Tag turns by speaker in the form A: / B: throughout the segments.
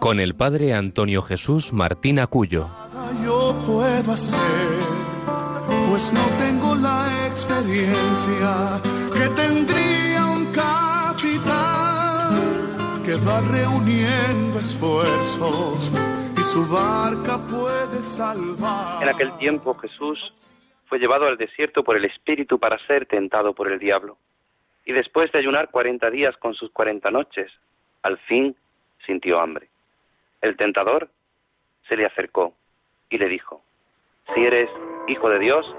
A: con el padre Antonio Jesús Martín Acuyo.
B: Yo puedo hacer, pues no tengo la experiencia que tendría un capitán que va reuniendo esfuerzos y su barca puede salvar.
C: En aquel tiempo Jesús fue llevado al desierto por el Espíritu para ser tentado por el diablo. Y después de ayunar cuarenta días con sus cuarenta noches, al fin sintió hambre. El tentador se le acercó y le dijo, si eres hijo de Dios,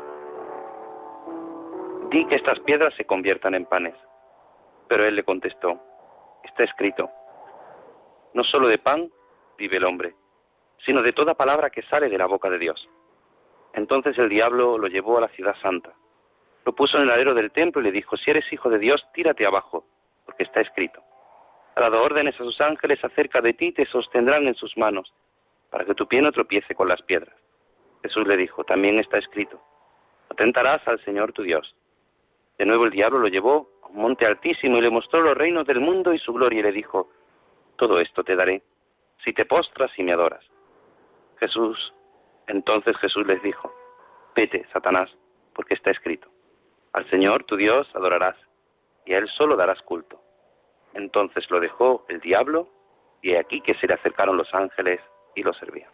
C: di que estas piedras se conviertan en panes. Pero él le contestó, está escrito, no solo de pan vive el hombre, sino de toda palabra que sale de la boca de Dios. Entonces el diablo lo llevó a la ciudad santa, lo puso en el alero del templo y le dijo, si eres hijo de Dios, tírate abajo, porque está escrito. Ha dado órdenes a sus ángeles acerca de ti y te sostendrán en sus manos, para que tu pie no tropiece con las piedras. Jesús le dijo, también está escrito, atentarás al Señor tu Dios. De nuevo el diablo lo llevó a un monte altísimo y le mostró los reinos del mundo y su gloria y le dijo, todo esto te daré, si te postras y me adoras. Jesús, entonces Jesús les dijo, vete, Satanás, porque está escrito, al Señor tu Dios adorarás, y a Él solo darás culto. Entonces lo dejó el diablo, y he aquí que se le acercaron los ángeles y lo servían.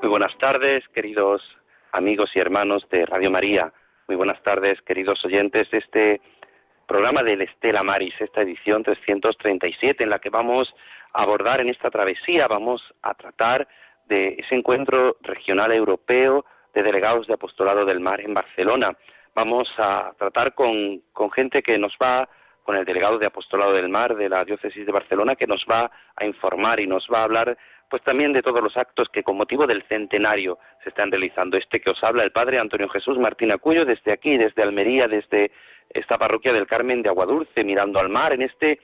C: Muy buenas tardes, queridos amigos y hermanos de Radio María. Muy buenas tardes, queridos oyentes de este programa del Estela Maris, esta edición 337 en la que vamos a abordar en esta travesía, vamos a tratar de ese encuentro regional europeo de delegados de apostolado del mar en Barcelona. Vamos a tratar con, con gente que nos va, con el delegado de apostolado del mar de la diócesis de Barcelona, que nos va a informar y nos va a hablar pues también de todos los actos que con motivo del centenario se están realizando. Este que os habla el padre Antonio Jesús Martín Acuyo desde aquí, desde Almería, desde esta parroquia del Carmen de Aguadulce, mirando al mar en este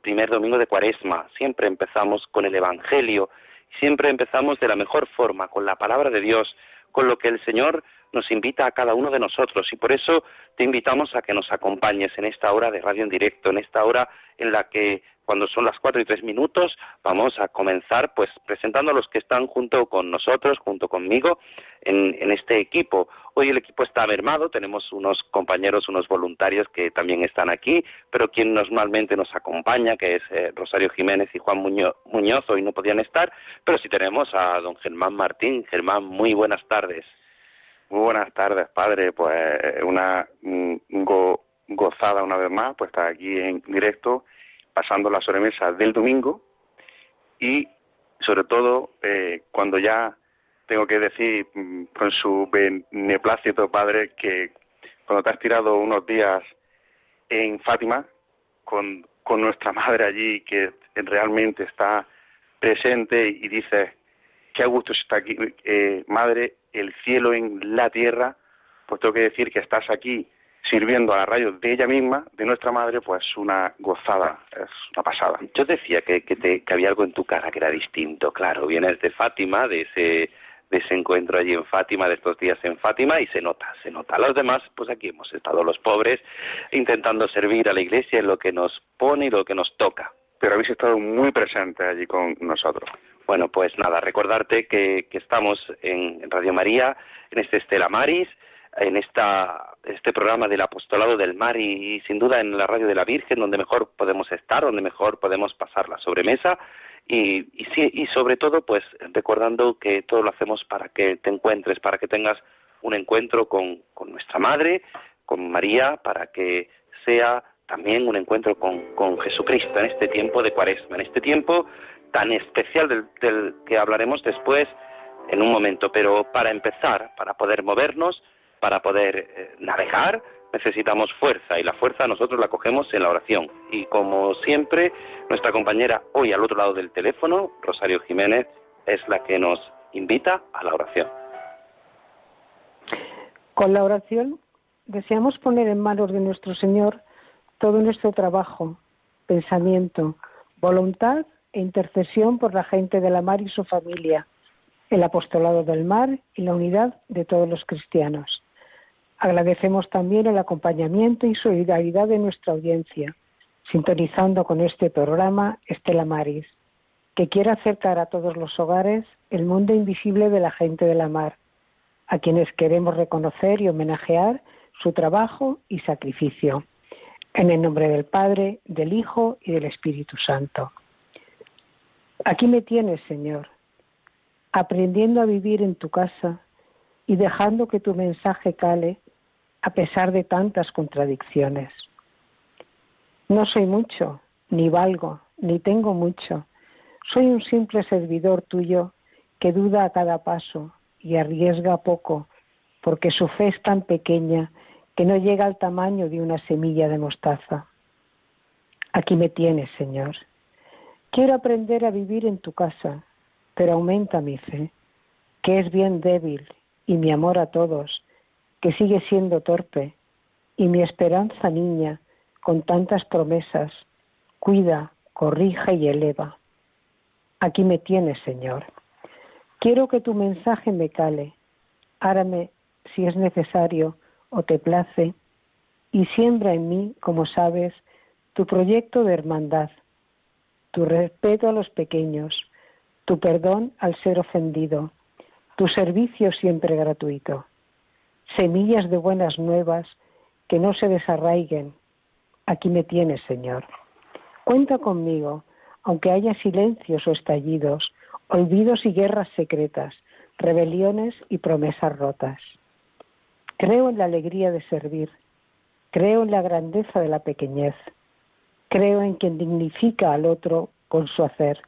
C: primer domingo de Cuaresma. Siempre empezamos con el Evangelio, siempre empezamos de la mejor forma, con la palabra de Dios, con lo que el Señor nos invita a cada uno de nosotros. Y por eso te invitamos a que nos acompañes en esta hora de radio en directo, en esta hora en la que cuando son las cuatro y tres minutos vamos a comenzar pues presentando a los que están junto con nosotros, junto conmigo en, en, este equipo. Hoy el equipo está mermado, tenemos unos compañeros, unos voluntarios que también están aquí, pero quien normalmente nos acompaña, que es eh, Rosario Jiménez y Juan Muñoz, Muñoz, hoy no podían estar, pero sí tenemos a don Germán Martín. Germán, muy buenas tardes.
D: Muy buenas tardes, padre. Pues una go, gozada una vez más, pues estar aquí en directo, pasando la sobremesa del domingo y sobre todo eh, cuando ya tengo que decir mm, con su beneplácito, padre, que cuando te has tirado unos días en Fátima con, con nuestra madre allí, que realmente está presente y dices, qué a gusto está aquí, eh, madre, el cielo en la tierra, pues tengo que decir que estás aquí sirviendo a la radio de ella misma, de nuestra madre, pues una gozada, es una pasada.
C: Yo decía que, que, te, que había algo en tu cara que era distinto, claro, vienes de Fátima, de ese de ese encuentro allí en Fátima, de estos días en Fátima, y se nota, se nota. Los demás, pues aquí hemos estado los pobres intentando servir a la Iglesia en lo que nos pone y lo que nos toca.
D: Pero habéis estado muy presentes allí con nosotros.
C: Bueno, pues nada, recordarte que, que estamos en Radio María, en este Estela Maris, en esta, este programa del apostolado del mar y, sin duda en la radio de la Virgen, donde mejor podemos estar, donde mejor podemos pasar la sobremesa y, y, sí, y sobre todo pues recordando que todo lo hacemos para que te encuentres, para que tengas un encuentro con, con nuestra Madre, con María, para que sea también un encuentro con, con Jesucristo en este tiempo de cuaresma, en este tiempo tan especial del, del que hablaremos después en un momento. Pero para empezar, para poder movernos, para poder eh, navegar necesitamos fuerza y la fuerza nosotros la cogemos en la oración. Y como siempre, nuestra compañera hoy al otro lado del teléfono, Rosario Jiménez, es la que nos invita a la oración.
E: Con la oración deseamos poner en manos de nuestro Señor todo nuestro trabajo, pensamiento, voluntad e intercesión por la gente de la mar y su familia, el apostolado del mar y la unidad de todos los cristianos. Agradecemos también el acompañamiento y solidaridad de nuestra audiencia, sintonizando con este programa Estela Maris, que quiere acercar a todos los hogares el mundo invisible de la gente de la mar, a quienes queremos reconocer y homenajear su trabajo y sacrificio. En el nombre del Padre, del Hijo y del Espíritu Santo. Aquí me tienes, Señor, aprendiendo a vivir en tu casa y dejando que tu mensaje cale a pesar de tantas contradicciones. No soy mucho, ni valgo, ni tengo mucho. Soy un simple servidor tuyo que duda a cada paso y arriesga poco, porque su fe es tan pequeña que no llega al tamaño de una semilla de mostaza. Aquí me tienes, Señor. Quiero aprender a vivir en tu casa, pero aumenta mi fe, que es bien débil, y mi amor a todos, que sigue siendo torpe, y mi esperanza niña, con tantas promesas, cuida, corrija y eleva. Aquí me tienes, Señor. Quiero que tu mensaje me cale. Árame, si es necesario o te place, y siembra en mí, como sabes, tu proyecto de hermandad, tu respeto a los pequeños, tu perdón al ser ofendido, tu servicio siempre gratuito semillas de buenas nuevas que no se desarraiguen. Aquí me tienes, Señor. Cuenta conmigo, aunque haya silencios o estallidos, olvidos y guerras secretas, rebeliones y promesas rotas. Creo en la alegría de servir, creo en la grandeza de la pequeñez, creo en quien dignifica al otro con su hacer,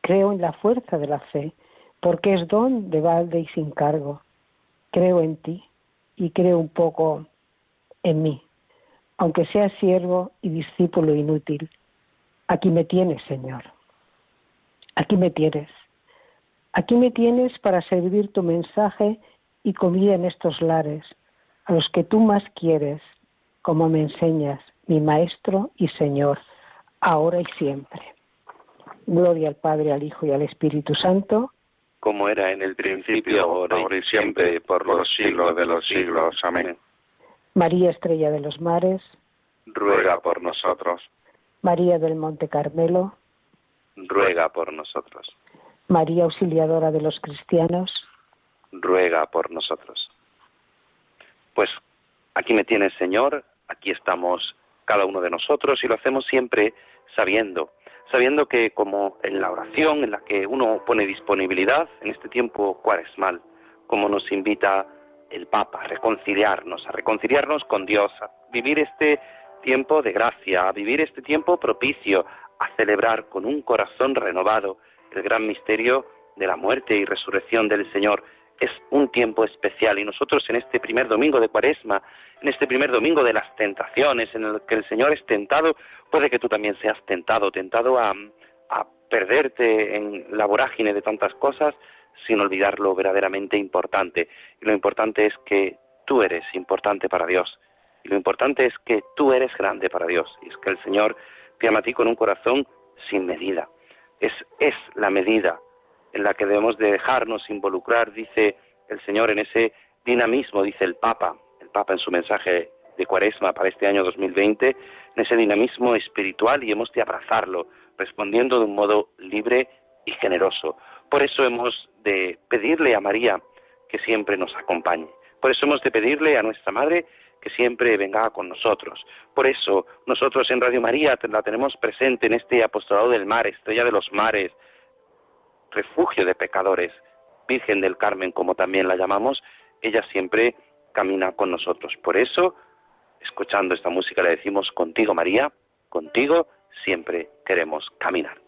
E: creo en la fuerza de la fe, porque es don de balde y sin cargo, creo en ti y creo un poco en mí, aunque sea siervo y discípulo inútil. Aquí me tienes, Señor. Aquí me tienes. Aquí me tienes para servir tu mensaje y comida en estos lares, a los que tú más quieres, como me enseñas, mi Maestro y Señor, ahora y siempre. Gloria al Padre, al Hijo y al Espíritu Santo,
C: como era en el principio, ahora, y siempre, por los siglos de los siglos. Amén.
E: María Estrella de los Mares,
C: ruega por nosotros.
E: María del Monte Carmelo,
C: ruega por nosotros.
E: María Auxiliadora de los Cristianos,
C: ruega por nosotros. Pues aquí me tienes, Señor, aquí estamos cada uno de nosotros y lo hacemos siempre sabiendo sabiendo que como en la oración en la que uno pone disponibilidad en este tiempo cuaresmal, como nos invita el Papa a reconciliarnos, a reconciliarnos con Dios, a vivir este tiempo de gracia, a vivir este tiempo propicio, a celebrar con un corazón renovado el gran misterio de la muerte y resurrección del Señor. Es un tiempo especial y nosotros en este primer domingo de Cuaresma, en este primer domingo de las tentaciones, en el que el Señor es tentado, puede que tú también seas tentado, tentado a, perderte en la vorágine de tantas cosas sin olvidar lo verdaderamente importante. Y lo importante es que tú eres importante para Dios. Y lo importante es que tú eres grande para Dios. Y es que el Señor te ama a ti con un corazón sin medida. Es, es la medida en la que debemos de dejarnos involucrar, dice el Señor, en ese dinamismo, dice el Papa, el Papa en su mensaje de Cuaresma para este año 2020, en ese dinamismo espiritual y hemos de abrazarlo, respondiendo de un modo libre y generoso. Por eso hemos de pedirle a María que siempre nos acompañe. Por eso hemos de pedirle a nuestra Madre que siempre venga con nosotros. Por eso nosotros en Radio María la tenemos presente en este apostolado del mar, estrella de los mares, refugio de pecadores, Virgen del Carmen como también la llamamos, ella siempre camina con nosotros. Por eso escuchando esta música le decimos, contigo María, contigo siempre queremos caminar.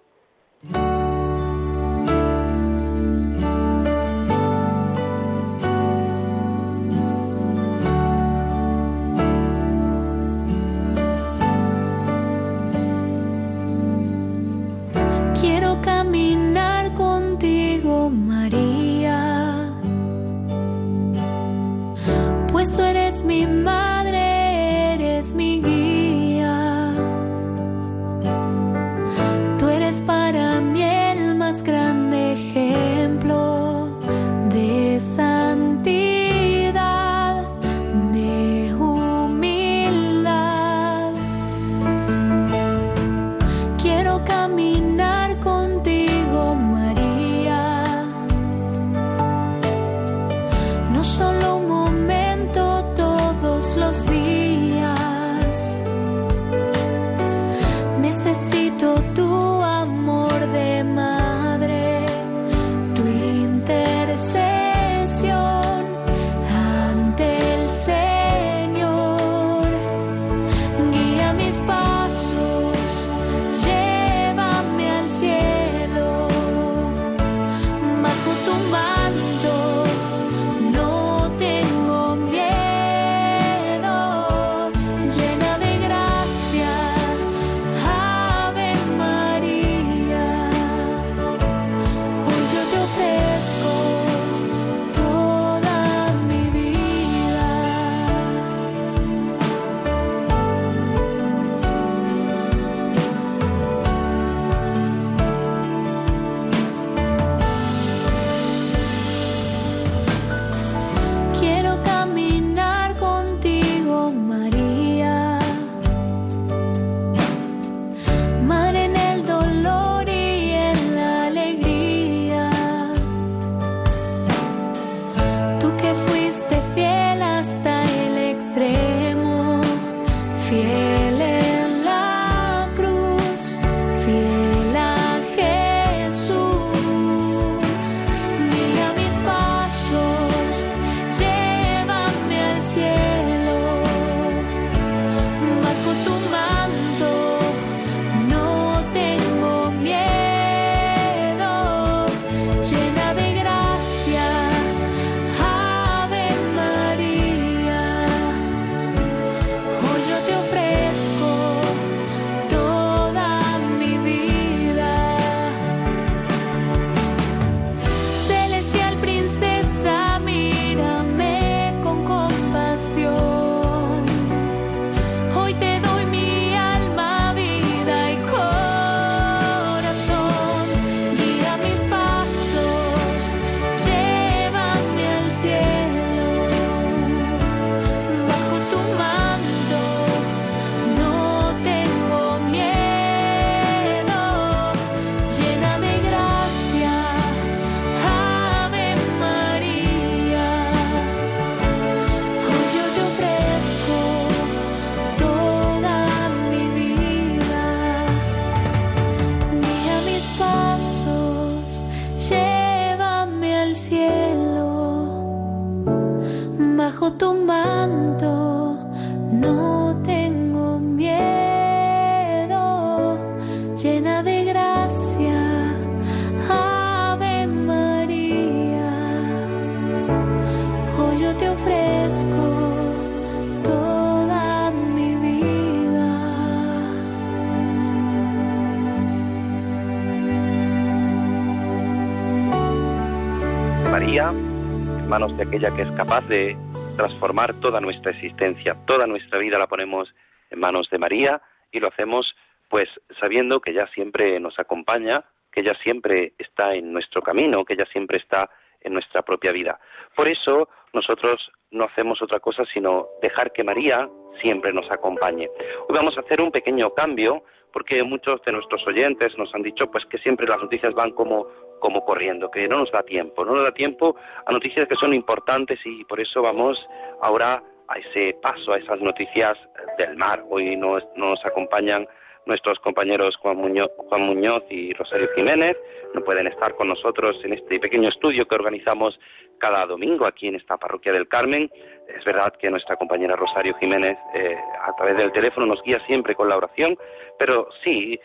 C: Aquella que es capaz de transformar toda nuestra existencia, toda nuestra vida la ponemos en manos de María y lo hacemos pues sabiendo que ella siempre nos acompaña, que ella siempre está en nuestro camino, que ella siempre está en nuestra propia vida. Por eso nosotros no hacemos otra cosa sino dejar que María siempre nos acompañe. Hoy vamos a hacer un pequeño cambio porque muchos de nuestros oyentes nos han dicho pues que siempre las noticias van como como corriendo, que no nos da tiempo, no nos da tiempo a noticias que son importantes y por eso vamos ahora a ese paso, a esas noticias del mar. Hoy nos, nos acompañan nuestros compañeros Juan Muñoz, Juan Muñoz y Rosario Jiménez. No pueden estar con nosotros en este pequeño estudio que organizamos cada domingo aquí en esta parroquia del Carmen. Es verdad que nuestra compañera Rosario Jiménez eh, a través del teléfono nos guía siempre con la oración, pero sí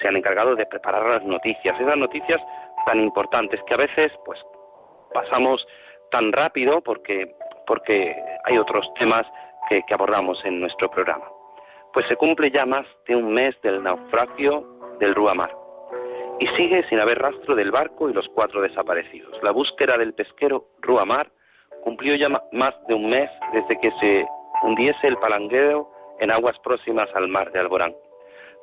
C: se han encargado de preparar las noticias. Esas noticias tan importantes que a veces pues pasamos tan rápido porque, porque hay otros temas que, que abordamos en nuestro programa. Pues se cumple ya más de un mes del naufragio del Ruamar y sigue sin haber rastro del barco y los cuatro desaparecidos. La búsqueda del pesquero Ruamar cumplió ya más de un mes desde que se hundiese el palanguero en aguas próximas al mar de Alborán.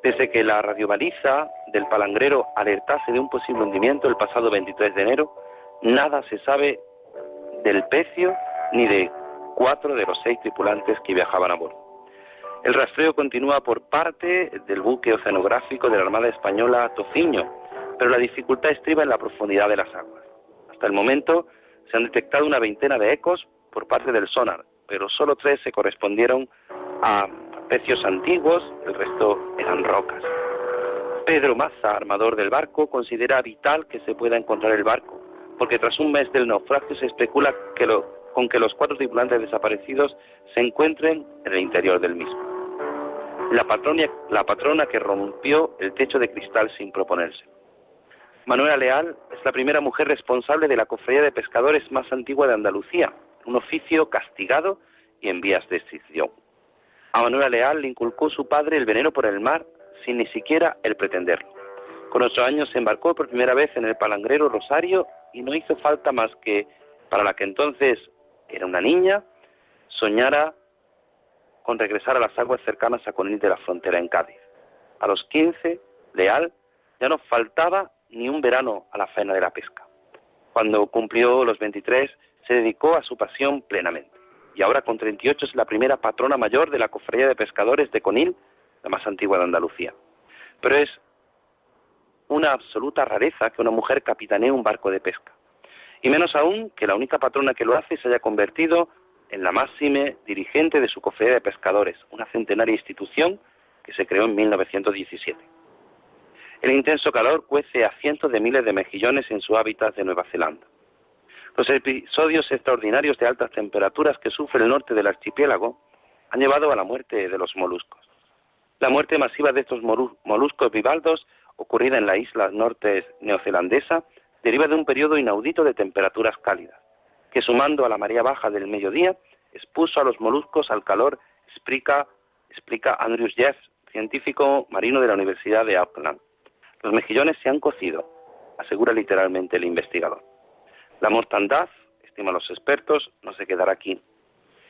C: Desde que la radiobaliza del palangrero alertase de un posible hundimiento el pasado 23 de enero, nada se sabe del pecio ni de cuatro de los seis tripulantes que viajaban a bordo. El rastreo continúa por parte del buque oceanográfico de la Armada Española Tociño, pero la dificultad estriba en la profundidad de las aguas. Hasta el momento se han detectado una veintena de ecos por parte del sonar, pero solo tres se correspondieron a pecios antiguos, el resto eran rocas. Pedro Maza, armador del barco, considera vital que se pueda encontrar el barco, porque tras un mes del naufragio se especula que con que los cuatro tripulantes desaparecidos se encuentren en el interior del mismo. La, la patrona que rompió el techo de cristal sin proponerse. Manuela Leal es la primera mujer responsable de la cofradía de pescadores más antigua de Andalucía, un oficio castigado y en vías de extinción. A Manuela Leal le inculcó su padre el veneno por el mar sin ni siquiera el pretenderlo. Con ocho años se embarcó por primera vez en el palangrero Rosario y no hizo falta más que, para la que entonces era una niña, soñara con regresar a las aguas cercanas a Conil de la Frontera en Cádiz. A los quince, Leal ya no faltaba ni un verano a la faena de la pesca. Cuando cumplió los 23, se dedicó a su pasión plenamente. Y ahora con 38 es la primera patrona mayor de la cofradía de pescadores de Conil, la más antigua de Andalucía. Pero es una absoluta rareza que una mujer capitanee un barco de pesca. Y menos aún que la única patrona que lo hace se haya convertido en la máxime dirigente de su cofradía de pescadores, una centenaria institución que se creó en 1917. El intenso calor cuece a cientos de miles de mejillones en su hábitat de Nueva Zelanda. Los episodios extraordinarios de altas temperaturas que sufre el norte del archipiélago han llevado a la muerte de los moluscos. La muerte masiva de estos moluscos bivaldos, ocurrida en la isla norte neozelandesa, deriva de un periodo inaudito de temperaturas cálidas, que sumando a la marea baja del mediodía, expuso a los moluscos al calor, explica, explica Andrews Jeff, científico marino de la Universidad de Auckland. Los mejillones se han cocido, asegura literalmente el investigador. La mortandad, estiman los expertos, no se quedará aquí.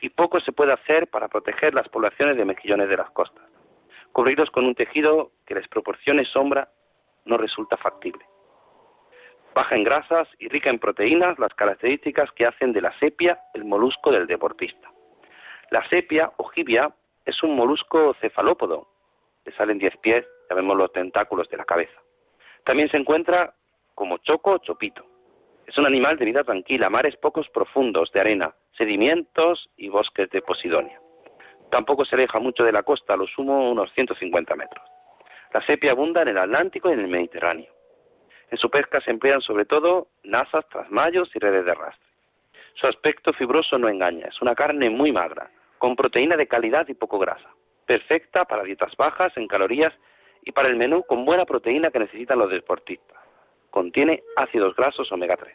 C: Y poco se puede hacer para proteger las poblaciones de mejillones de las costas. Cubrirlos con un tejido que les proporcione sombra no resulta factible. Baja en grasas y rica en proteínas, las características que hacen de la sepia el molusco del deportista. La sepia o jibia es un molusco cefalópodo. Le salen diez pies, ya vemos los tentáculos de la cabeza. También se encuentra como choco o chopito. Es un animal de vida tranquila, mares pocos profundos de arena, sedimentos y bosques de posidonia. Tampoco se aleja mucho de la costa, a lo sumo unos 150 metros. La sepia abunda en el Atlántico y en el Mediterráneo. En su pesca se emplean sobre todo nazas, trasmayos y redes de arrastre. Su aspecto fibroso no engaña, es una carne muy magra, con proteína de calidad y poco grasa, perfecta para dietas bajas en calorías y para el menú con buena proteína que necesitan los deportistas. Contiene ácidos grasos omega 3.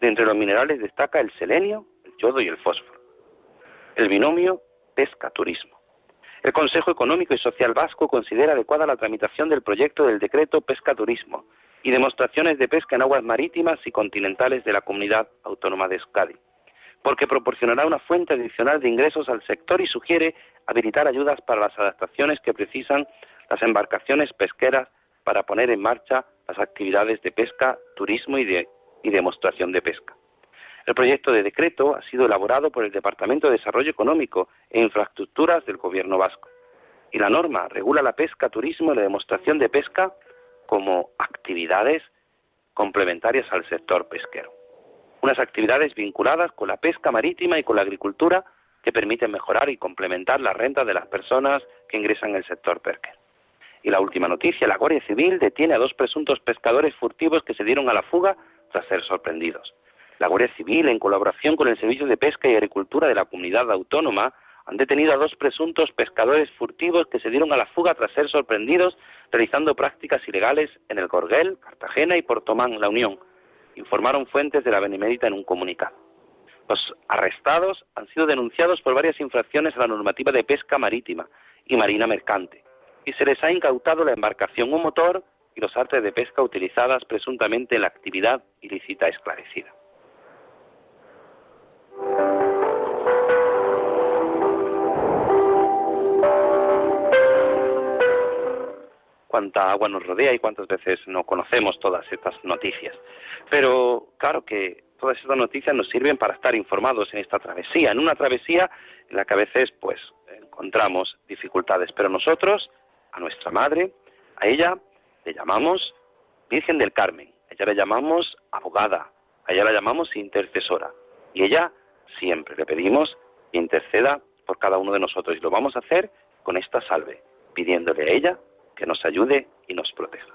C: De entre los minerales destaca el selenio, el yodo y el fósforo. El binomio pesca-turismo. El Consejo Económico y Social Vasco considera adecuada la tramitación del proyecto del decreto pesca-turismo y demostraciones de pesca en aguas marítimas y continentales de la comunidad autónoma de Euskadi, porque proporcionará una fuente adicional de ingresos al sector y sugiere habilitar ayudas para las adaptaciones que precisan las embarcaciones pesqueras para poner en marcha las actividades de pesca, turismo y, y demostración de pesca. El proyecto de decreto ha sido elaborado por el Departamento de Desarrollo Económico e Infraestructuras del Gobierno vasco y la norma regula la pesca, turismo y la demostración de pesca como actividades complementarias al sector pesquero. Unas actividades vinculadas con la pesca marítima y con la agricultura que permiten mejorar y complementar la renta de las personas que ingresan en el sector pesquero. Y la última noticia, la Guardia Civil detiene a dos presuntos pescadores furtivos que se dieron a la fuga tras ser sorprendidos. La Guardia Civil, en colaboración con el Servicio de Pesca y Agricultura de la Comunidad Autónoma, han detenido a dos presuntos pescadores furtivos que se dieron a la fuga tras ser sorprendidos realizando prácticas ilegales en el Gorguel, Cartagena y Portomán, La Unión, informaron fuentes de la Benemérita en un comunicado. Los arrestados han sido denunciados por varias infracciones a la normativa de pesca marítima y marina mercante, y se les ha incautado la embarcación, un motor y los artes de pesca utilizadas presuntamente en la actividad ilícita esclarecida. cuánta agua nos rodea y cuántas veces no conocemos todas estas noticias. Pero claro que todas estas noticias nos sirven para estar informados en esta travesía, en una travesía en la que a veces pues encontramos dificultades, pero nosotros, a nuestra madre, a ella le llamamos Virgen del Carmen, a ella le llamamos abogada, a ella la llamamos intercesora y ella siempre le pedimos interceda por cada uno de nosotros y lo vamos a hacer con esta salve, pidiéndole a ella que nos ayude y nos proteja.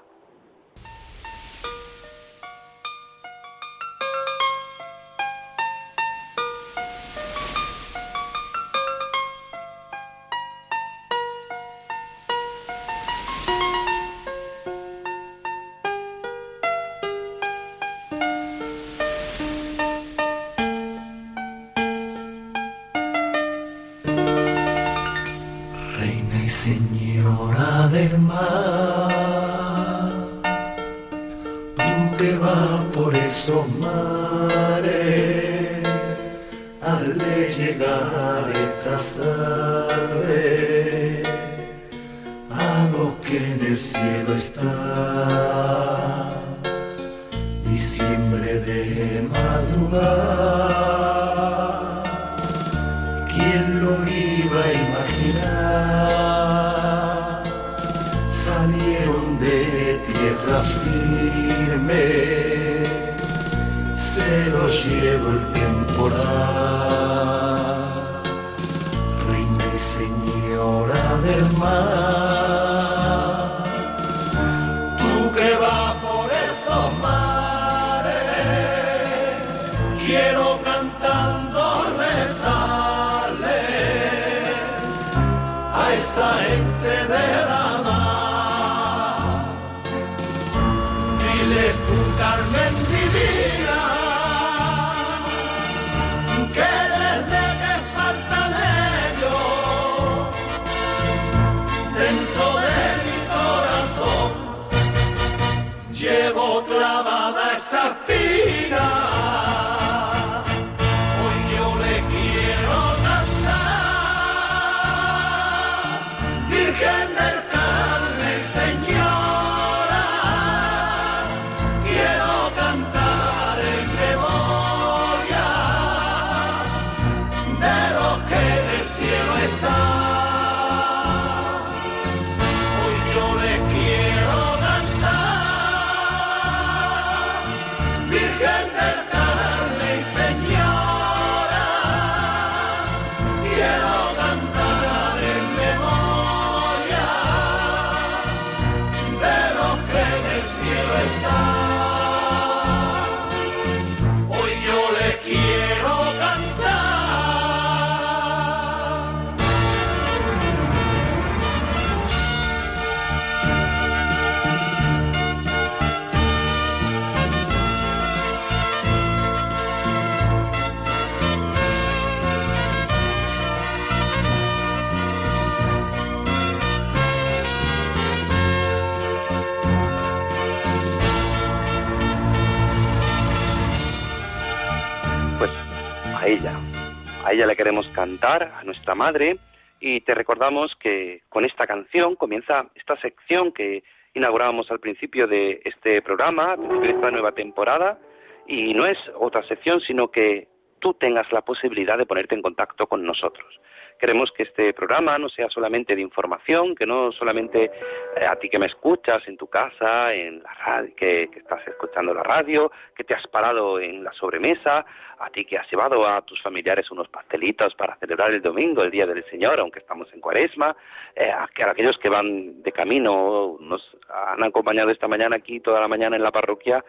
C: A ella le queremos cantar, a nuestra madre, y te recordamos que con esta canción comienza esta sección que inaugurábamos al principio de este programa, de esta nueva temporada, y no es otra sección, sino que tú tengas la posibilidad de ponerte en contacto con nosotros. Queremos que este programa no sea solamente de información, que no solamente eh, a ti que me escuchas en tu casa, en la que, estás escuchando la radio, que te has parado en la sobremesa, a ti que has llevado a tus familiares unos pastelitos para celebrar el domingo, el Día del Señor, aunque estamos en cuaresma, eh, a, aquellos que van de camino, nos han acompañado esta mañana aquí, toda la mañana en la parroquia,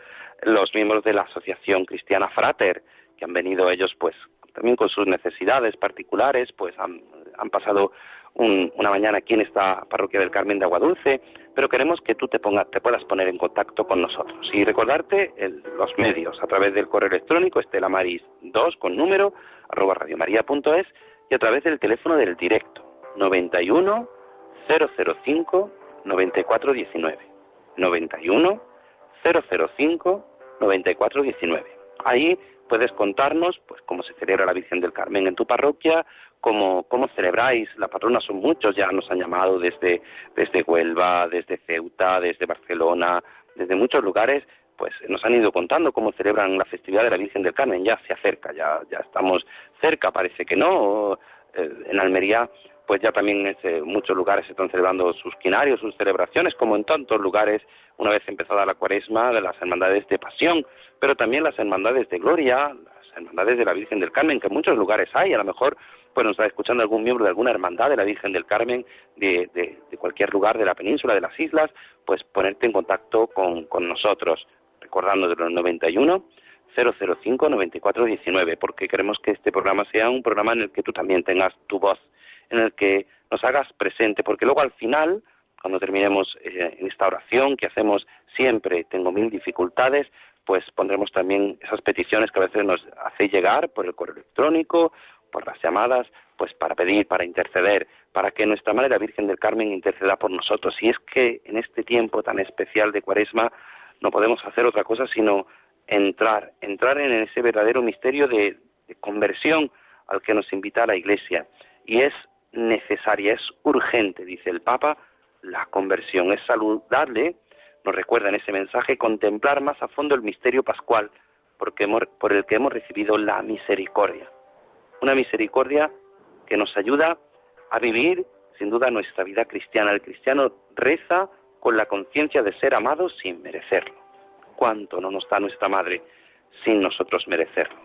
C: los miembros de la Asociación Cristiana Frater, que han venido ellos pues también con sus necesidades particulares, pues han, pasado una mañana aquí en esta parroquia del Carmen de Aguadulce, pero queremos que tú te, pongas, te puedas poner en contacto con nosotros y recordarte los medios a través del correo electrónico estelamaris2 con número arroba radiomaria.es y a través del teléfono del directo 91 005 9419 91 005 9419. Ahí puedes contarnos pues cómo se celebra la Virgen del Carmen en tu parroquia, cómo, cómo celebráis, la patrona son muchos, ya nos han llamado desde, desde Huelva, desde Ceuta, desde Barcelona, desde muchos lugares, pues nos han ido contando cómo celebran la festividad de la Virgen del Carmen, ya se acerca, ya, ya estamos cerca, parece que no, eh, en Almería pues ya también muchos lugares están celebrando sus quinarios, sus celebraciones, como en tantos lugares, una vez empezada la cuaresma, de las hermandades de pasión, pero también las hermandades de gloria, las hermandades de la Virgen del Carmen, que en muchos lugares hay, a lo mejor pues nos está escuchando algún miembro de alguna hermandad de la Virgen del Carmen de, de, cualquier lugar de la península, de las islas, pues ponerte en contacto con, con nosotros, recordando de los 91 005 9419, porque queremos que este programa sea un programa en el que tú también tengas tu voz en el que nos hagas presente, porque luego al final, cuando terminemos eh, en esta oración que hacemos siempre, tengo mil dificultades, pues pondremos también esas peticiones que a veces nos hace llegar por el correo electrónico, por las llamadas, pues para pedir, para interceder, para que nuestra Madre la Virgen del Carmen interceda por nosotros. Y es que en este tiempo tan especial de Cuaresma no podemos hacer otra cosa sino entrar, entrar en ese verdadero misterio de conversión al que nos invita la Iglesia. Y es necesaria, es urgente, dice el Papa, la conversión. Es saludable, nos recuerda en ese mensaje, contemplar más a fondo el misterio pascual porque por el que hemos recibido la misericordia. Una misericordia que nos ayuda a vivir, sin duda, nuestra vida cristiana. El cristiano reza con la conciencia de ser amado sin merecerlo. ¿Cuánto no nos da nuestra madre sin nosotros merecerlo?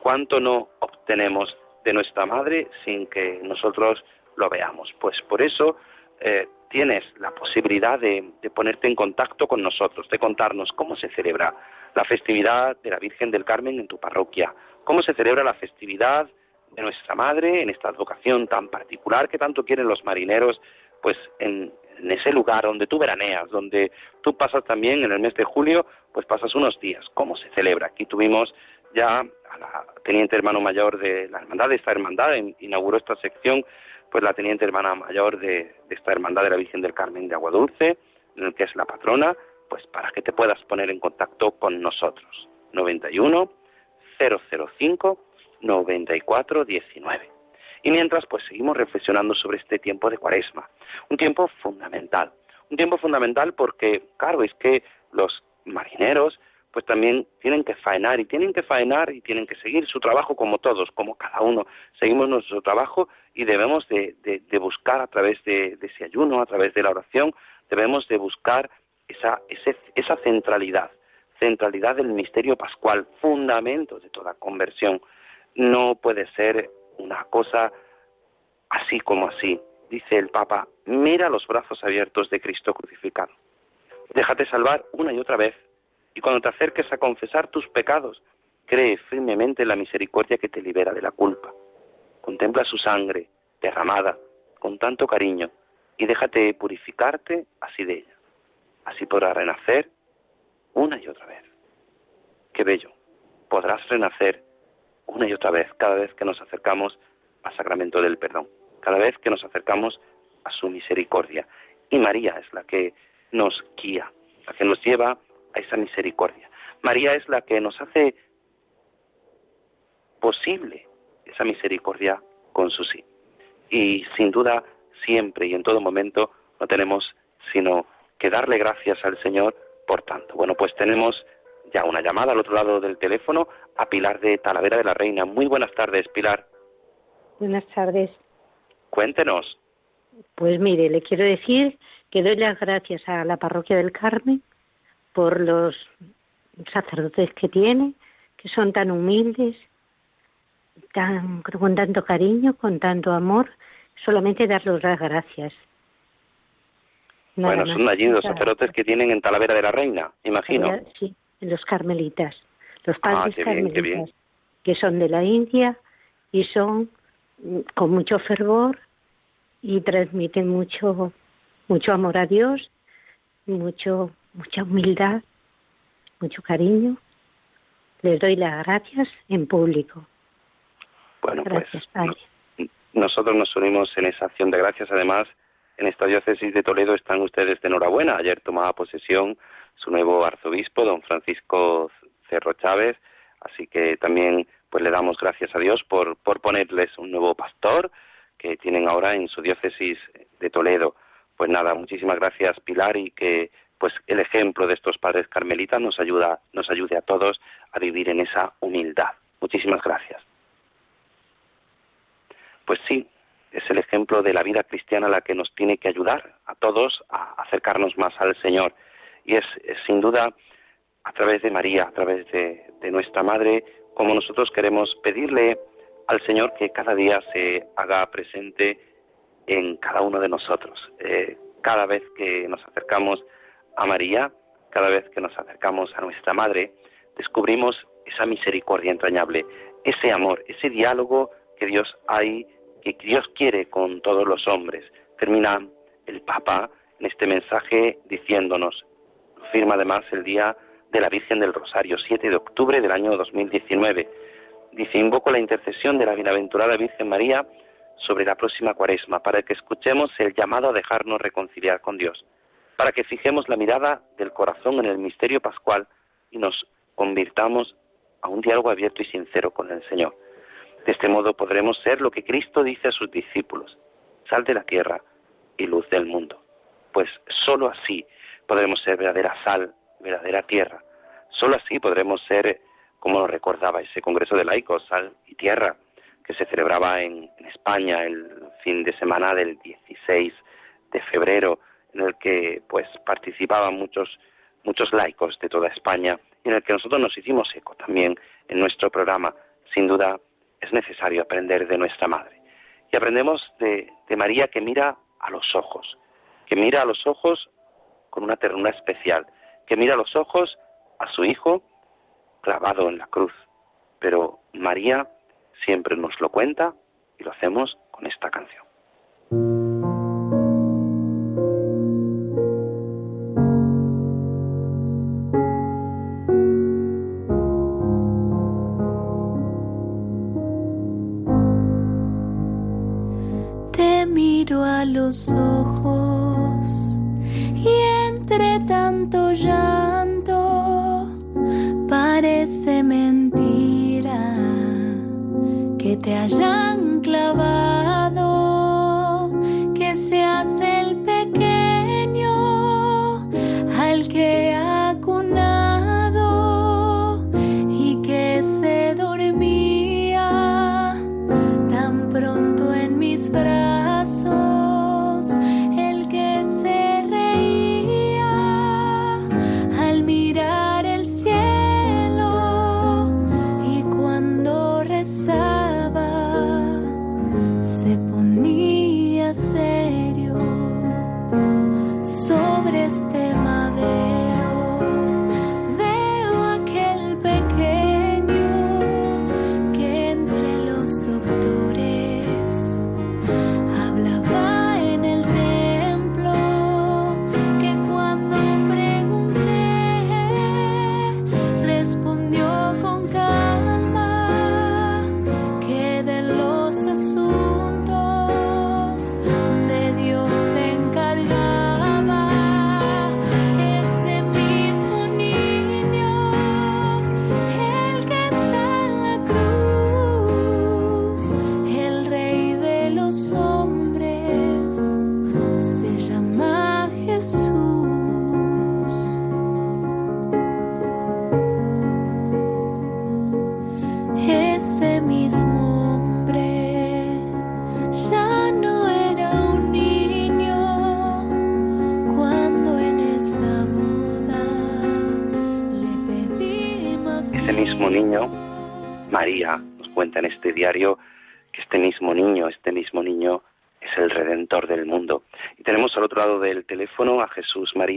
C: ¿Cuánto no obtenemos de nuestra madre sin que nosotros lo veamos. Pues por eso eh, tienes la posibilidad de, ponerte en contacto con nosotros, de contarnos cómo se celebra la festividad de la Virgen del Carmen en tu parroquia, cómo se celebra la festividad de nuestra Madre en esta advocación tan particular que tanto quieren los marineros, pues en, en ese lugar donde tú veraneas, donde tú pasas también en el mes de julio, pues pasas unos días. ¿Cómo se celebra? Aquí tuvimos ya a la teniente hermano mayor de la hermandad, de esta hermandad, inauguró esta sección, pues la teniente hermana mayor de, esta hermandad de la Virgen del Carmen de Agua Dulce, que es la patrona, pues para que te puedas poner en contacto con nosotros. 91 005 94 19. Y mientras, pues seguimos reflexionando sobre este tiempo de cuaresma. Un tiempo fundamental. Un tiempo fundamental porque, claro, es que los marineros pues también tienen que faenar y tienen que faenar y tienen que seguir su trabajo como todos, como cada uno. Seguimos nuestro trabajo y debemos de, buscar a través de, ese ayuno, a través de la oración, debemos de buscar esa, esa centralidad, centralidad del misterio pascual, fundamento de toda conversión. No puede ser una cosa así como así. Dice el Papa, mira los brazos abiertos de Cristo crucificado. Déjate salvar una y otra vez y cuando te acerques a confesar tus pecados, cree firmemente en la misericordia que te libera de la culpa. Contempla su sangre derramada con tanto cariño y déjate purificarte así de ella. Así podrás renacer una y otra vez. Qué bello. Podrás renacer una y otra vez cada vez que nos acercamos al sacramento del perdón, cada vez que nos acercamos a su misericordia. Y María es la que nos guía, la que nos lleva a esa misericordia. María es la que nos hace posible esa misericordia con su sí. Y sin duda, siempre y en todo momento no tenemos sino que darle gracias al Señor por tanto. Bueno, pues tenemos ya una llamada al otro lado del teléfono a Pilar de Talavera de la Reina. Muy buenas tardes, Pilar.
F: Buenas tardes.
C: Cuéntenos.
F: Pues mire, le quiero decir que doy las gracias a la Parroquia del Carmen por los sacerdotes que tiene, que son tan humildes, tan, con tanto cariño, con tanto amor, solamente darles las gracias.
C: bueno, son allí los sacerdotes que tienen en Talavera de la Reina, imagino.
F: Sí, los carmelitas, los ah, padres carmelitas, que son de la India y son mm, con mucho fervor y transmiten mucho mucho amor a Dios, mucho mucha humildad, mucho cariño. Les doy las gracias en público.
C: Bueno, pues nosotros nos unimos en esa acción de gracias. Además, en esta diócesis de Toledo están ustedes de enhorabuena. Ayer tomaba posesión su nuevo arzobispo, don Francisco Cerro Chávez, Así que también pues le damos gracias a Dios por, por ponerles un nuevo pastor que tienen ahora en su diócesis de Toledo. Pues nada, muchísimas gracias Pilar y que pues el ejemplo de estos padres carmelitas nos ayuda, nos ayude a todos a vivir en esa humildad. Muchísimas gracias. Pues sí, es el ejemplo de la vida cristiana la que nos tiene que ayudar a todos a acercarnos más al Señor. Y es, sin duda a través de María, a través de, nuestra Madre, como nosotros queremos pedirle al Señor que cada día se haga presente en cada uno de nosotros. Eh, cada vez que nos acercamos a María, cada vez que nos acercamos a nuestra Madre, descubrimos esa misericordia entrañable, ese amor, ese diálogo que Dios hay, que Dios quiere con todos los hombres. Termina el Papa en este mensaje diciéndonos, firma además el día de la Virgen del Rosario, 7 de octubre del año 2019. Dice, invoco la intercesión de la bienaventurada Virgen María sobre la próxima cuaresma, para que escuchemos el llamado a dejarnos reconciliar con Dios, para que fijemos la mirada del corazón en el misterio pascual y nos convirtamos a un diálogo abierto y sincero con el Señor. De este modo podremos ser lo que Cristo dice a sus discípulos, sal de la tierra y luz del mundo. Pues sólo así podremos ser verdadera sal, verdadera tierra. Sólo así podremos ser, como lo recordaba ese Congreso de Laicos, sal y tierra, que se celebraba en, España el fin de semana del 16 de febrero, en el que pues participaban muchos muchos laicos de toda España y en el que nosotros nos hicimos eco también en nuestro programa. Sin duda es necesario aprender de nuestra madre. Y aprendemos de, de María que mira a los ojos, que mira a los ojos con una ternura especial, que mira a los ojos a su hijo clavado en la cruz. Pero María siempre nos lo cuenta y lo hacemos con esta canción.
G: Ojos entre tanto llanto parece mentira que te hayan clavado, en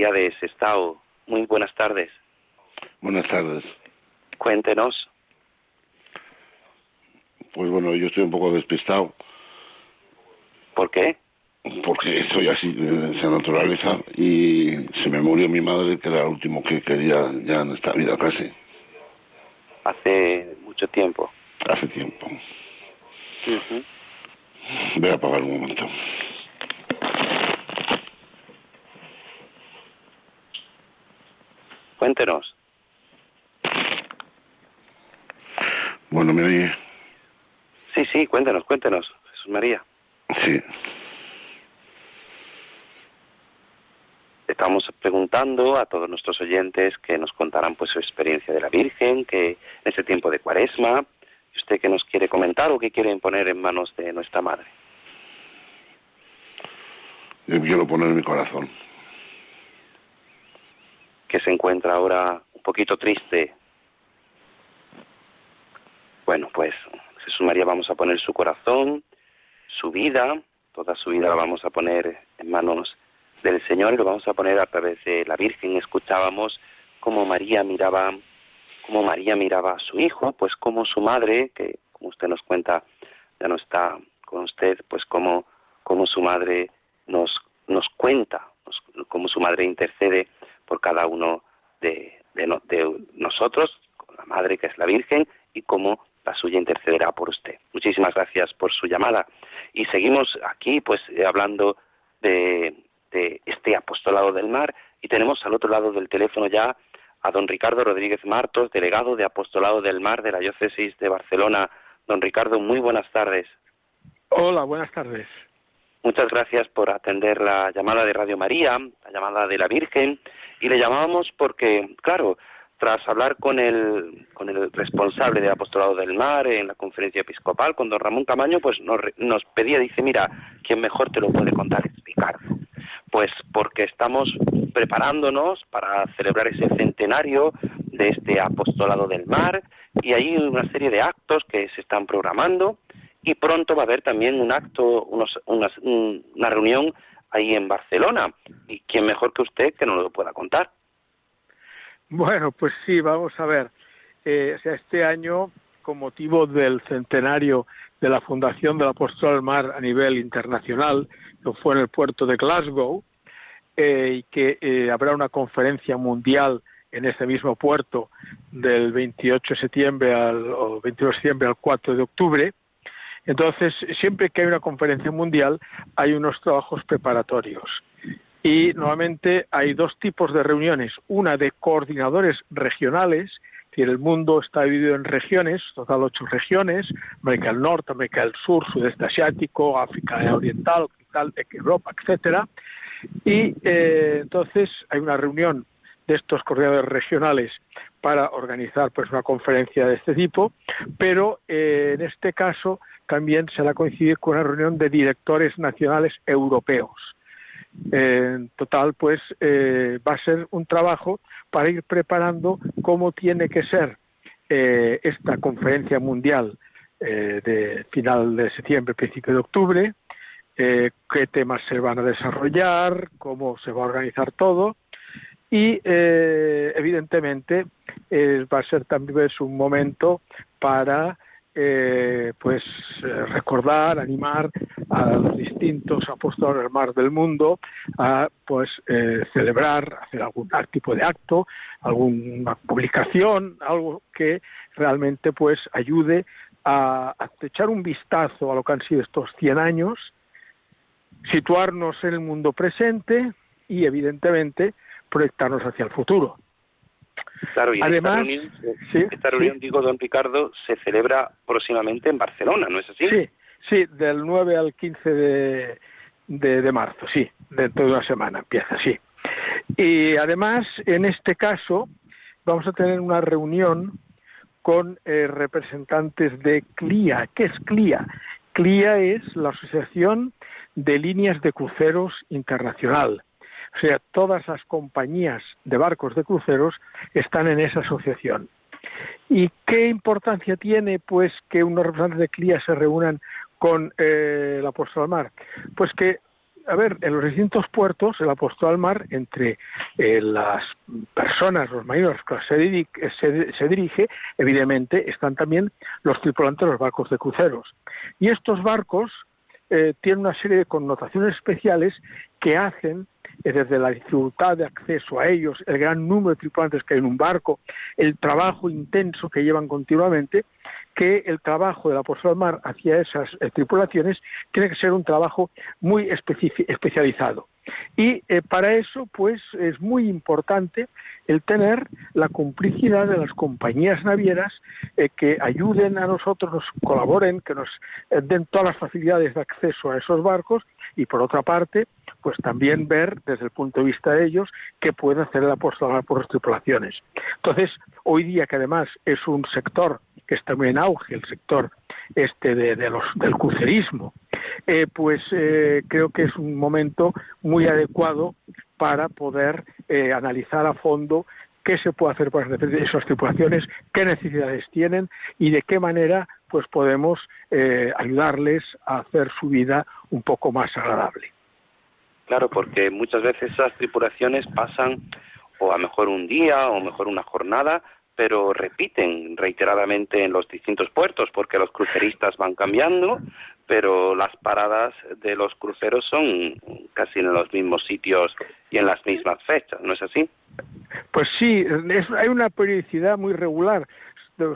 C: María de Sestao. Muy buenas tardes.
H: Buenas tardes.
C: Cuéntenos.
H: Pues bueno, yo estoy un poco despistado.
C: ¿Por qué?
H: Porque estoy así de esa naturaleza y se me murió mi madre, que era el último que quería ya en esta vida casi.
C: Hace mucho tiempo
H: hace tiempo. Voy a apagar un momento.
C: Cuéntenos.
H: ¿No me oye?
C: Sí, sí, cuéntanos, cuéntanos, Jesús María.
H: Sí.
C: Estamos preguntando a todos nuestros oyentes que nos contarán pues su experiencia de la Virgen, que en ese tiempo de Cuaresma, usted que nos quiere comentar o que quiere poner en manos de nuestra Madre.
H: Yo quiero poner en mi corazón.
C: Que se encuentra ahora un poquito triste. Bueno, pues Jesús María vamos a poner su corazón, su vida, toda su vida la vamos a poner en manos del Señor y lo vamos a poner a través de la Virgen. Escuchábamos cómo María miraba, cómo María miraba a su hijo, pues como su madre, que como usted nos cuenta, ya no está con usted, pues como, como su madre nos, nos cuenta, como su madre intercede por cada uno de, de, nosotros, con la madre que es la Virgen, y cómo la suya intercederá por usted. Muchísimas gracias por su llamada. Y seguimos aquí, pues, eh, hablando de este apostolado del mar y tenemos al otro lado del teléfono ya a don Ricardo Rodríguez Martos, delegado de apostolado del mar de la diócesis de Barcelona. Don Ricardo, muy buenas tardes.
I: Hola, buenas tardes.
C: Muchas gracias por atender la llamada de Radio María, la llamada de la Virgen, y le llamábamos porque, claro, tras hablar con el, con el responsable del apostolado del mar en la conferencia episcopal, con don Ramón Camaño, pues nos, nos pedía, dice, mira, ¿quién mejor te lo puede contar? Es. Pues porque estamos preparándonos para celebrar ese centenario de este apostolado del mar y hay una serie de actos que se están programando y pronto va a haber también un acto, una reunión ahí en Barcelona. ¿Y quién mejor que usted que nos lo pueda contar?
I: Bueno, pues sí, vamos a ver. Eh, sea, este año, con motivo del centenario de la Fundación del Apostolado del Mar a nivel internacional, que fue en el puerto de Glasgow, eh, y que eh, habrá una conferencia mundial en ese mismo puerto del 28 de septiembre al o 22 de septiembre al 4 de octubre. Entonces, siempre que hay una conferencia mundial, hay unos trabajos preparatorios. Y nuevamente hay dos tipos de reuniones, una de coordinadores regionales, decir, el mundo está dividido en regiones, total ocho regiones, América del Norte, América del Sur, Sudeste Asiático, África Oriental, Occidental, Europa, etcétera. Y eh, entonces hay una reunión de estos coordinadores regionales para organizar pues una conferencia de este tipo, pero eh, en este caso también se la coincide con una reunión de directores nacionales europeos. en total, pues eh, va a ser un trabajo para ir preparando cómo tiene que ser eh, esta conferencia mundial eh, de final de septiembre, principio de octubre, eh, qué temas se van a desarrollar, cómo se va a organizar todo y evidentemente va a ser también pues, un momento para pues recordar, animar a los distintos apóstoles mar del mundo a pues celebrar, hacer algún tipo de acto, alguna publicación, algo que realmente pues ayude a, a, echar un vistazo a lo que han sido estos 100 años, situarnos en el mundo presente y evidentemente proyectarnos hacia el futuro.
C: Claro, y Además, esta reunión, sí, esta reunión sí. digo, don Ricardo, se celebra próximamente en Barcelona, ¿no es así?
I: Sí, sí, del 9 al 15 de, de, de marzo, sí, dentro de una semana empieza, sí. Y además, en este caso, vamos a tener una reunión con eh, representantes de CLIA. ¿Qué es CLIA? CLIA es la Asociación de Líneas de Cruceros Internacional. O sea, todas las compañías de barcos de cruceros están en esa asociación. ¿Y qué importancia tiene pues que unos representantes de CLIA se reúnan con eh, el apóstol al mar? Pues que a ver, en los distintos puertos, el apostol al mar, entre eh, las personas, los marinos que se, se, se, dirige, evidentemente están también los tripulantes de los barcos de cruceros. Y estos barcos eh, tienen una serie de connotaciones especiales que hacen desde la dificultad de acceso a ellos, el gran número de tripulantes que hay en un barco, el trabajo intenso que llevan continuamente, que el trabajo del apóstol al mar hacia esas eh, tripulaciones tiene que ser un trabajo muy especializado. Y eh, para eso, pues, es muy importante el tener la complicidad de las compañías navieras eh, que ayuden a nosotros, nos colaboren, que nos den todas las facilidades de acceso a esos barcos y por otra parte, pues también ver desde el punto de vista de ellos qué puede hacer el apostolado por las tripulaciones. Entonces, hoy día que además es un sector que está muy en auge, el sector este de, los, del crucerismo, eh, pues eh, creo que es un momento muy adecuado para poder eh, analizar a fondo qué se puede hacer para esas tripulaciones, qué necesidades tienen y de qué manera pues podemos ayudarles a hacer su vida un poco más agradable.
C: Claro, porque muchas veces esas tripulaciones pasan o a mejor un día o mejor una jornada pero repiten reiteradamente en los distintos puertos porque los cruceristas van cambiando, pero las paradas de los cruceros son casi en los mismos sitios y en las mismas fechas, ¿no es así?
I: Pues sí, hay una periodicidad muy regular,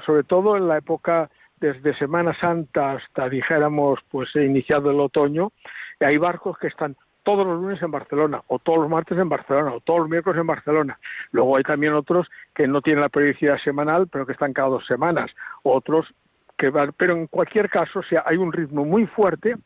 I: sobre todo en la época desde Semana Santa hasta, dijéramos, pues iniciado el otoño, hay barcos que están todos los lunes en Barcelona, o todos los martes en Barcelona, o todos los miércoles en Barcelona. Luego hay también otros que no tienen la periodicidad semanal, pero que están cada dos semanas. Otros que van, pero en cualquier caso, hay un ritmo muy fuerte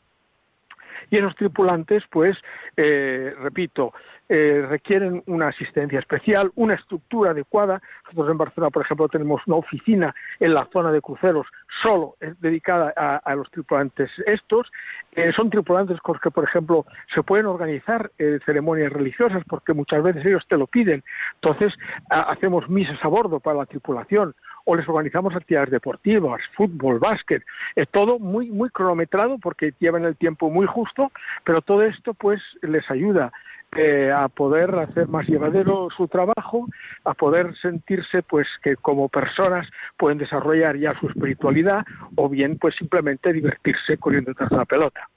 I: y esos tripulantes, pues, eh, repito, eh, requieren una asistencia especial, una estructura adecuada. Nosotros en Barcelona, por ejemplo, tenemos una oficina en la zona de cruceros solo dedicada a, los tripulantes estos. Eh, son tripulantes con los que, por ejemplo, se pueden organizar ceremonias religiosas porque muchas veces ellos te lo piden. Entonces, hacemos misas a bordo para la tripulación o les organizamos actividades deportivas, fútbol, básquet, es todo muy muy cronometrado porque llevan el tiempo muy justo, pero todo esto pues les ayuda eh, a poder hacer más llevadero su trabajo, a poder sentirse pues que como personas pueden desarrollar ya su espiritualidad o bien pues simplemente divertirse corriendo tras la pelota.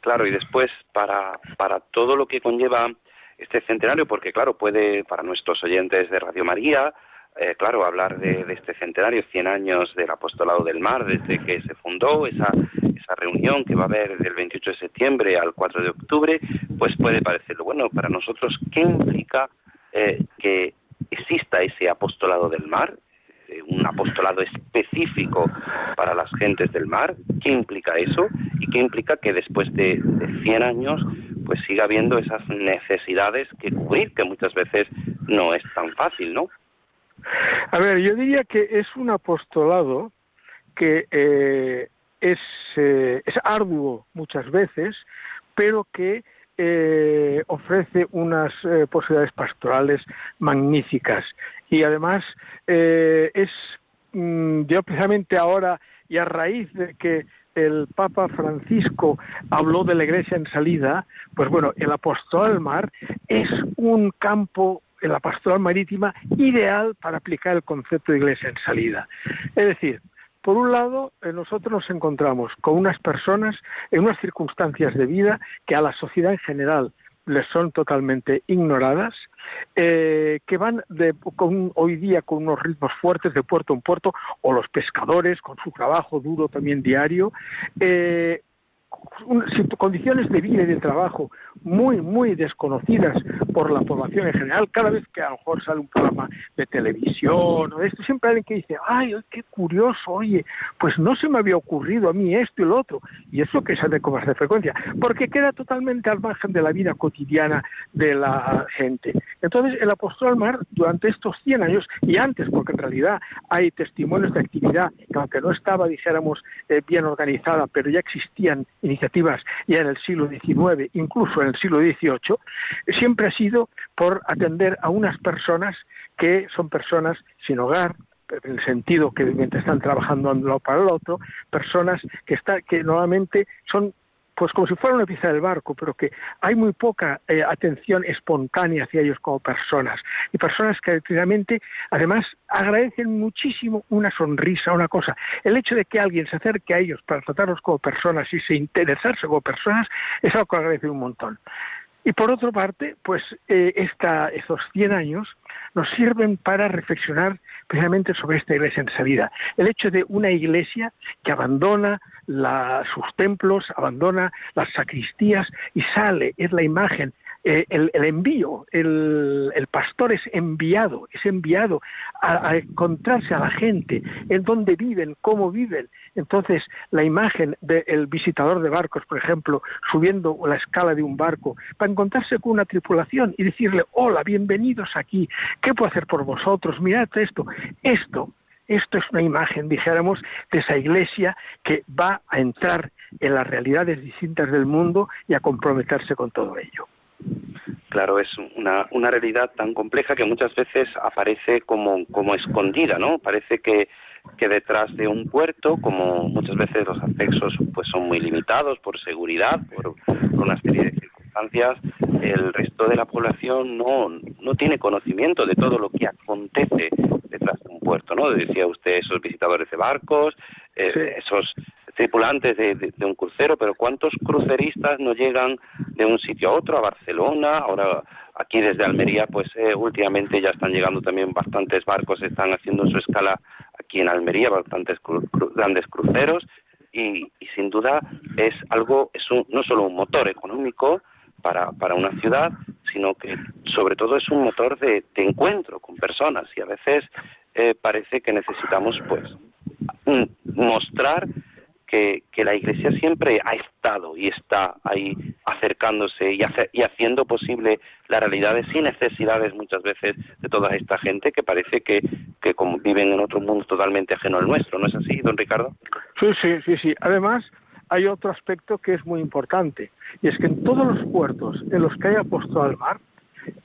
C: Claro, y después para, para todo lo que conlleva este centenario, porque claro, puede para nuestros oyentes de Radio María, eh, claro, hablar de, este centenario, 100 años del apostolado del mar, desde que se fundó, esa, esa reunión que va a haber del 28 de septiembre al 4 de octubre, pues puede parecerlo. Bueno, para nosotros, ¿qué implica eh, que exista ese apostolado del mar? Eh, un apostolado específico para las gentes del mar. ¿Qué implica eso? ¿Y qué implica que después de, de 100 años pues siga habiendo esas necesidades que cubrir, que muchas veces no es tan fácil, ¿no?
I: A ver, yo diría que es un apostolado que eh, es, eh, es arduo muchas veces, pero que eh, ofrece unas posibilidades pastorales magníficas. Y además es, mm, yo precisamente ahora y a raíz de que el Papa Francisco habló de la Iglesia en salida, pues bueno, el apostolado del mar es un campo en la pastoral marítima ideal para aplicar el concepto de iglesia en salida. Es decir, por un lado, eh, nosotros nos encontramos con unas personas en unas circunstancias de vida que a la sociedad en general les son totalmente ignoradas, eh, que van de, con, hoy día con unos ritmos fuertes de puerto en puerto, o los pescadores con su trabajo duro también diario, eh, condiciones de vida y de trabajo muy, muy desconocidas por la población en general. Cada vez que a lo mejor sale un programa de televisión o de esto, siempre hay alguien que dice, ay, qué curioso, oye, pues no se me había ocurrido a mí esto y lo otro. Y eso que sale con de frecuencia, porque queda totalmente al margen de la vida cotidiana de la gente. Entonces, el apóstol mar, durante estos 100 años, y antes, porque en realidad hay testimonios de actividad que aunque no estaba, dijéramos, eh, bien organizada, pero ya existían iniciativas ya en el siglo XIX, incluso en el siglo XVIII, siempre ha sido por atender a unas personas que son personas sin hogar, en el sentido que mientras están trabajando uno para el otro, personas que, está, que normalmente son pues como si fuera una pieza del barco, pero que hay muy poca eh, atención espontánea hacia ellos como personas. Y personas que realmente, además, agradecen muchísimo una sonrisa, una cosa. El hecho de que alguien se acerque a ellos para tratarlos como personas y se interesarse como personas es algo que agradecen un montón. Y por otra parte, pues eh, esta, estos 100 años nos sirven para reflexionar precisamente sobre esta iglesia en salida. El hecho de una iglesia que abandona sus templos, abandona las sacristías y sale, es la imagen eh, el, envío, el, pastor es enviado, es enviado a, encontrarse a la gente, en dónde viven, cómo viven. Entonces, la imagen del visitador de barcos, por ejemplo, subiendo la escala de un barco, para encontrarse con una tripulación y decirle, hola, bienvenidos aquí, ¿qué puedo hacer por vosotros? Mirad esto, esto. Esto es una imagen, dijéramos, de esa iglesia que va a entrar en las realidades distintas del mundo y a comprometerse con todo ello.
C: Claro, es una, una realidad tan compleja que muchas veces aparece como, como escondida, ¿no? Parece que, que detrás de un puerto, como muchas veces los accesos pues son muy limitados por seguridad, por, una serie de circunstancias, el resto de la población no, no tiene conocimiento de todo lo que acontece detrás de un puerto, ¿no? Decía usted esos visitadores de barcos, eh, esos tripulantes de, un crucero, pero ¿cuántos cruceristas no llegan de un sitio a otro, a Barcelona? Ahora aquí desde Almería, pues eh, últimamente ya están llegando también bastantes barcos, están haciendo su escala aquí en Almería, bastantes grandes cruceros, y, sin duda es algo, es no solo un motor económico para, para una ciudad, sino que sobre todo es un motor de, encuentro con personas, y a veces eh, parece que necesitamos pues mostrar que, la Iglesia siempre ha estado y está ahí acercándose y, haciendo posible las realidades sin necesidades muchas veces de toda esta gente que parece que, que como viven en otro mundo totalmente ajeno al nuestro. ¿No es así, don Ricardo?
I: Sí, sí, sí, sí. Además, hay otro aspecto que es muy importante y es que en todos los puertos en los que hay apostado al mar,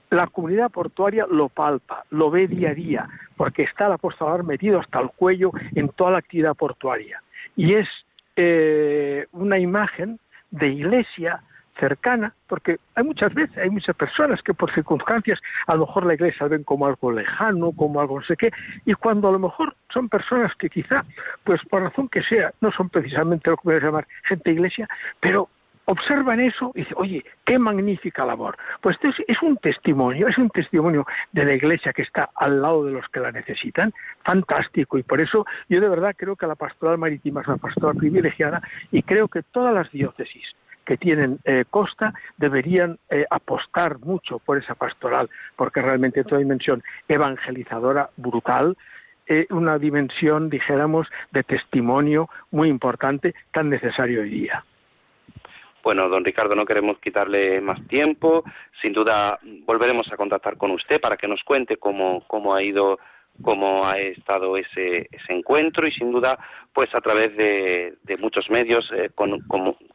I: la comunidad portuaria lo palpa, lo ve día a día, porque está el mar metido hasta el cuello en toda la actividad portuaria. Y es eh, una imagen de iglesia cercana, porque hay muchas veces, hay muchas personas que por circunstancias a lo mejor la iglesia ven como algo lejano, como algo no sé qué, y cuando a lo mejor son personas que quizá, pues por razón que sea, no son precisamente lo que podemos llamar gente iglesia, pero observan eso y dicen, oye, qué magnífica labor. Pues esto es, un testimonio, es un testimonio de la iglesia que está al lado de los que la necesitan, fantástico. Y por eso yo de verdad creo que la pastoral marítima es una pastoral privilegiada y creo que todas las diócesis que tienen eh, costa deberían eh, apostar mucho por esa pastoral, porque realmente es una dimensión evangelizadora brutal, eh, una dimensión, dijéramos, de testimonio muy importante, tan necesario hoy día.
C: Bueno, don Ricardo, no queremos quitarle más tiempo. Sin duda volveremos a contactar con usted para que nos cuente cómo, cómo ha ido cómo ha estado ese, ese encuentro y sin duda pues a través de, muchos medios eh,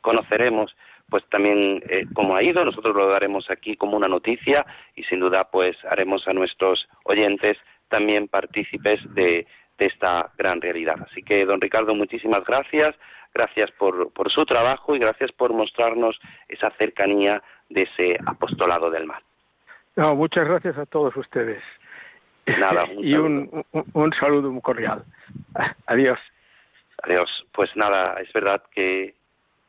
C: conoceremos pues también eh, cómo ha ido. Nosotros lo daremos aquí como una noticia y sin duda pues haremos a nuestros oyentes también partícipes de, de esta gran realidad. Así que don Ricardo muchísimas gracias Gracias por, por su trabajo y gracias por mostrarnos esa cercanía de ese apostolado del mar.
I: No, muchas gracias a todos ustedes.
C: Nada,
I: y un, un, saludo muy cordial. Adiós.
C: Adiós. Pues nada, es verdad que,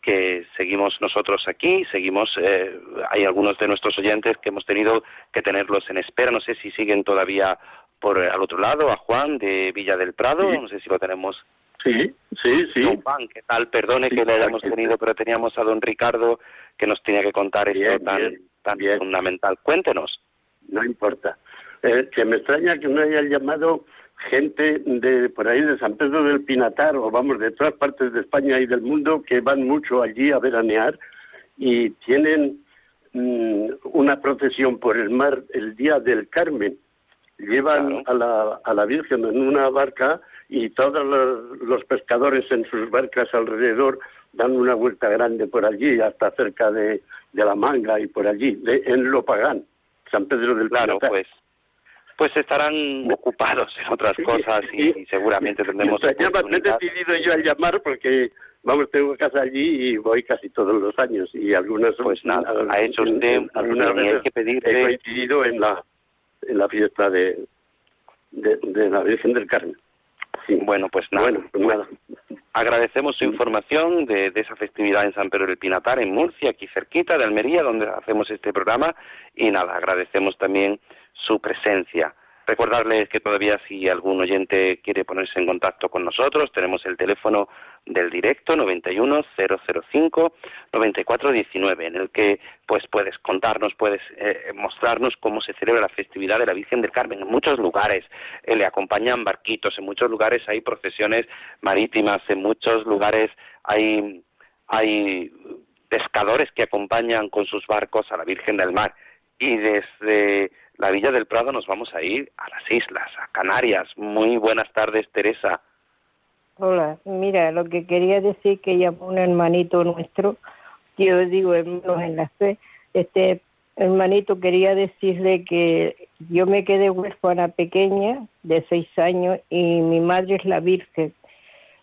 C: que seguimos nosotros aquí, seguimos, eh, hay algunos de nuestros oyentes que hemos tenido que tenerlos en espera, no sé si siguen todavía por al otro lado, a Juan de Villa del Prado, no sé si lo tenemos
J: Sí, sí, sí.
C: Don Juan, ¿qué tal? Perdone que lo hayamos tenido, pero teníamos a don Ricardo que nos tenía que contar esto tan, tan fundamental. Cuéntenos.
J: No importa. Eh, que me extraña que no hayan llamado gente de por ahí de San Pedro del Pinatar o vamos de todas partes de España y del mundo que van mucho allí a veranear y tienen mm, una procesión por el mar el día del Carmen. Llevan a, la, a la Virgen en una barca y todos los, pescadores en sus barcas alrededor dan una vuelta grande por allí, hasta cerca de, la manga y por allí, de, en Lopagán, San Pedro del
C: Claro, pues pues estarán ocupados en otras cosas y, seguramente tendremos
J: Me he decidido yo a llamar porque, vamos, tengo casa allí y voy casi todos los años y algunas...
C: Pues nada, ha hecho usted...
J: Algunas veces que pedirle... he coincidido en la, en la fiesta de, de la Virgen del Carmen.
C: Bueno, pues nada. Bueno, Agradecemos su información de, esa festividad en San Pedro del Pinatar, en Murcia, aquí cerquita de Almería, donde hacemos este programa. Y nada, agradecemos también su presencia Recordarles que todavía si algún oyente quiere ponerse en contacto con nosotros, tenemos el teléfono del directo 91 005 9419 en el que pues puedes contarnos, puedes eh, mostrarnos cómo se celebra la festividad de la Virgen del Carmen. En muchos lugares eh, le acompañan barquitos, en muchos lugares hay procesiones marítimas, en muchos lugares hay hay pescadores que acompañan con sus barcos a la Virgen del Mar y desde la Villa del Prado nos vamos a ir a las islas, a Canarias. Muy buenas tardes, Teresa.
K: Hola, mira, lo que quería decir que llamó un hermanito nuestro, yo digo hermanos en la fe, este hermanito quería decirle que yo me quedé huérfana pequeña de seis años y mi madre es la Virgen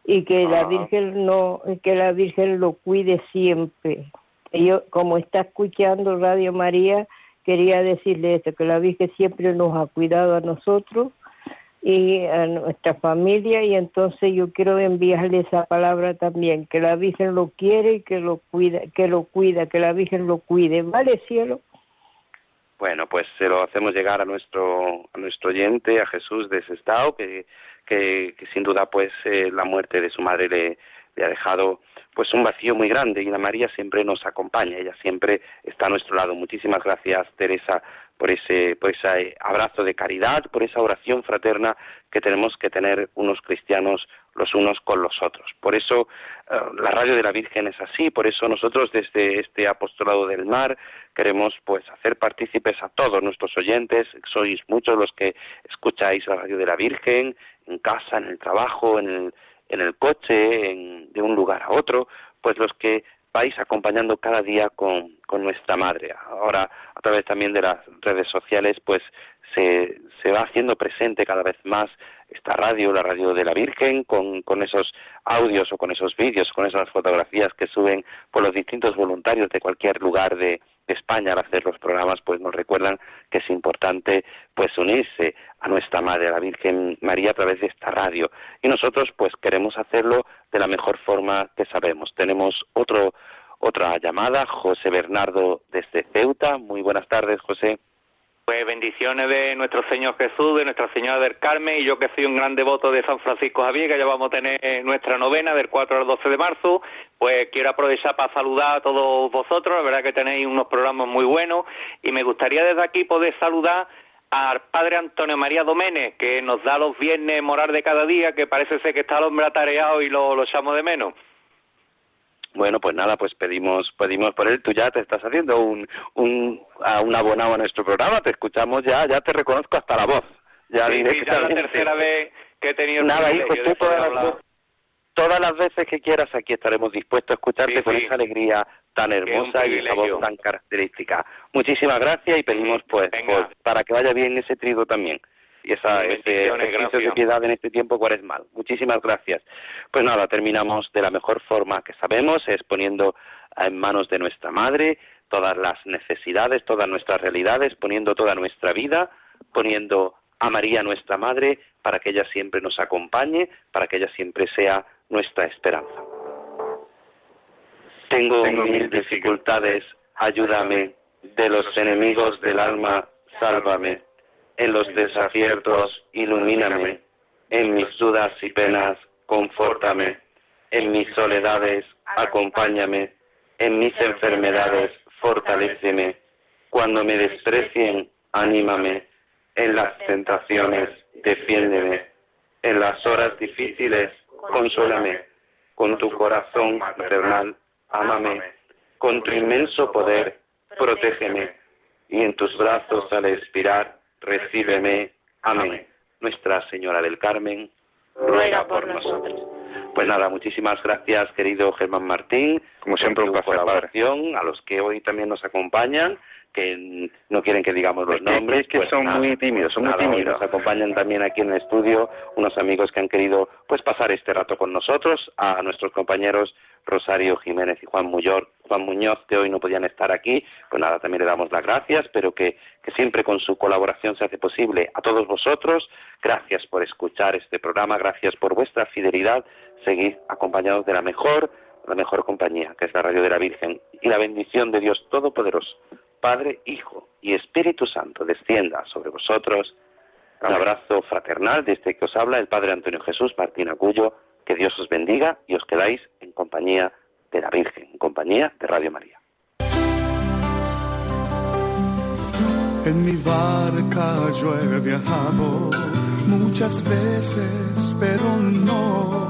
K: y que la Virgen no que la Virgen lo cuide siempre. Yo como está escuchando Radio María quería decirle esto que la Virgen siempre nos ha cuidado a nosotros y a nuestra familia y entonces yo quiero enviarle esa palabra también que la Virgen lo quiere y que lo cuida que lo cuida que la Virgen lo cuide vale cielo
C: bueno pues se lo hacemos llegar a nuestro a nuestro oyente a Jesús de Sestao que que, sin duda pues eh, la muerte de su madre le, ha dejado pues un vacío muy grande y la María siempre nos acompaña, ella siempre está a nuestro lado. Muchísimas gracias Teresa por ese, por ese abrazo de caridad, por esa oración fraterna que tenemos que tener unos cristianos los unos con los otros. Por eso eh, la radio de la Virgen es así, por eso nosotros desde este apostolado del mar queremos pues hacer partícipes a todos nuestros oyentes, sois muchos los que escucháis la radio de la Virgen en casa, en el trabajo, en el, en el coche, de un lugar a otro, pues los que vais acompañando cada día con, con nuestra madre. Ahora, a través también de las redes sociales, pues se, se va haciendo presente cada vez más esta radio, la radio de la Virgen, con, esos audios o con esos vídeos, con esas fotografías que suben por los distintos voluntarios de cualquier lugar de, España al hacer los programas, pues nos recuerdan que es importante pues unirse a nuestra Madre, a la Virgen María, a través de esta radio. Y nosotros pues queremos hacerlo de la mejor forma que sabemos. Tenemos otro, otra llamada, José Bernardo desde Ceuta. Muy buenas tardes, José.
L: Pues bendiciones de nuestro Señor Jesús, de Nuestra Señora del Carmen y yo que soy un gran devoto de San Francisco Javier, que ya vamos a tener nuestra novena del 4 al 12 de marzo, pues quiero aprovechar para saludar a todos vosotros, la verdad que tenéis unos programas muy buenos y me gustaría desde aquí poder saludar al Padre Antonio María Doménez, que nos da los viernes morar de cada día, que parece ser que está el hombre atareado y lo, lo echamos de menos.
C: Bueno, pues nada, pues pedimos, pedimos por él. Tú ya te estás haciendo un, un, un abonado a nuestro programa, te escuchamos ya, ya te reconozco hasta la voz. Ya
L: sí, la tercera vez que he tenido
C: Nada, hijo, tú todas las, todas las veces que quieras aquí estaremos dispuestos a escucharte con esa alegría tan hermosa y esa voz tan característica. Muchísimas gracias y pedimos pues, pues para que vaya bien ese trigo también y esa, ese ejercicio de piedad en este tiempo cuaresmal. Muchísimas gracias. Pues nada, terminamos de la mejor forma que sabemos, es poniendo en manos de nuestra Madre todas las necesidades, todas nuestras realidades, poniendo toda nuestra vida, poniendo a María nuestra Madre para que ella siempre nos acompañe, para que ella siempre sea nuestra esperanza. Tengo, Tengo mil dificultades, ayúdame, de los enemigos del alma, sálvame en los desaciertos, ilumíname, en mis dudas y penas, confórtame, en mis soledades, acompáñame, en mis enfermedades, fortaléceme, cuando me desprecien, anímame, en las tentaciones, defiéndeme, en las horas difíciles, consuélame, con tu corazón maternal, ámame, con tu inmenso poder, protégeme, y en tus brazos al expirar, recíbeme. Amén. Nuestra Señora del Carmen, ruega por nosotros. Pues nada, muchísimas gracias, querido Germán Martín.
D: Como siempre, un placer,
C: colaboración, a los que hoy también nos acompañan, que no quieren que digamos los nombres.
D: que pues son muy tímidos, son muy tímidos.
C: Nos acompañan también aquí en el estudio unos amigos que han querido pues pasar este rato con nosotros, a nuestros compañeros Rosario Jiménez y Juan Muñoz, Juan Muñoz, que hoy no podían estar aquí, pues nada, también le damos las gracias, pero que, que siempre con su colaboración se hace posible. A todos vosotros, gracias por escuchar este programa, gracias por vuestra fidelidad, seguid acompañados de la mejor, la mejor compañía, que es la Radio de la Virgen, y la bendición de Dios Todopoderoso, Padre, Hijo y Espíritu Santo, descienda sobre vosotros Un abrazo fraternal desde que os habla el Padre Antonio Jesús Martín Acuyo. Que Dios os bendiga y os quedáis en compañía de la Virgen, en compañía de Radio María.
B: En mi barca yo he viajado muchas veces, pero no,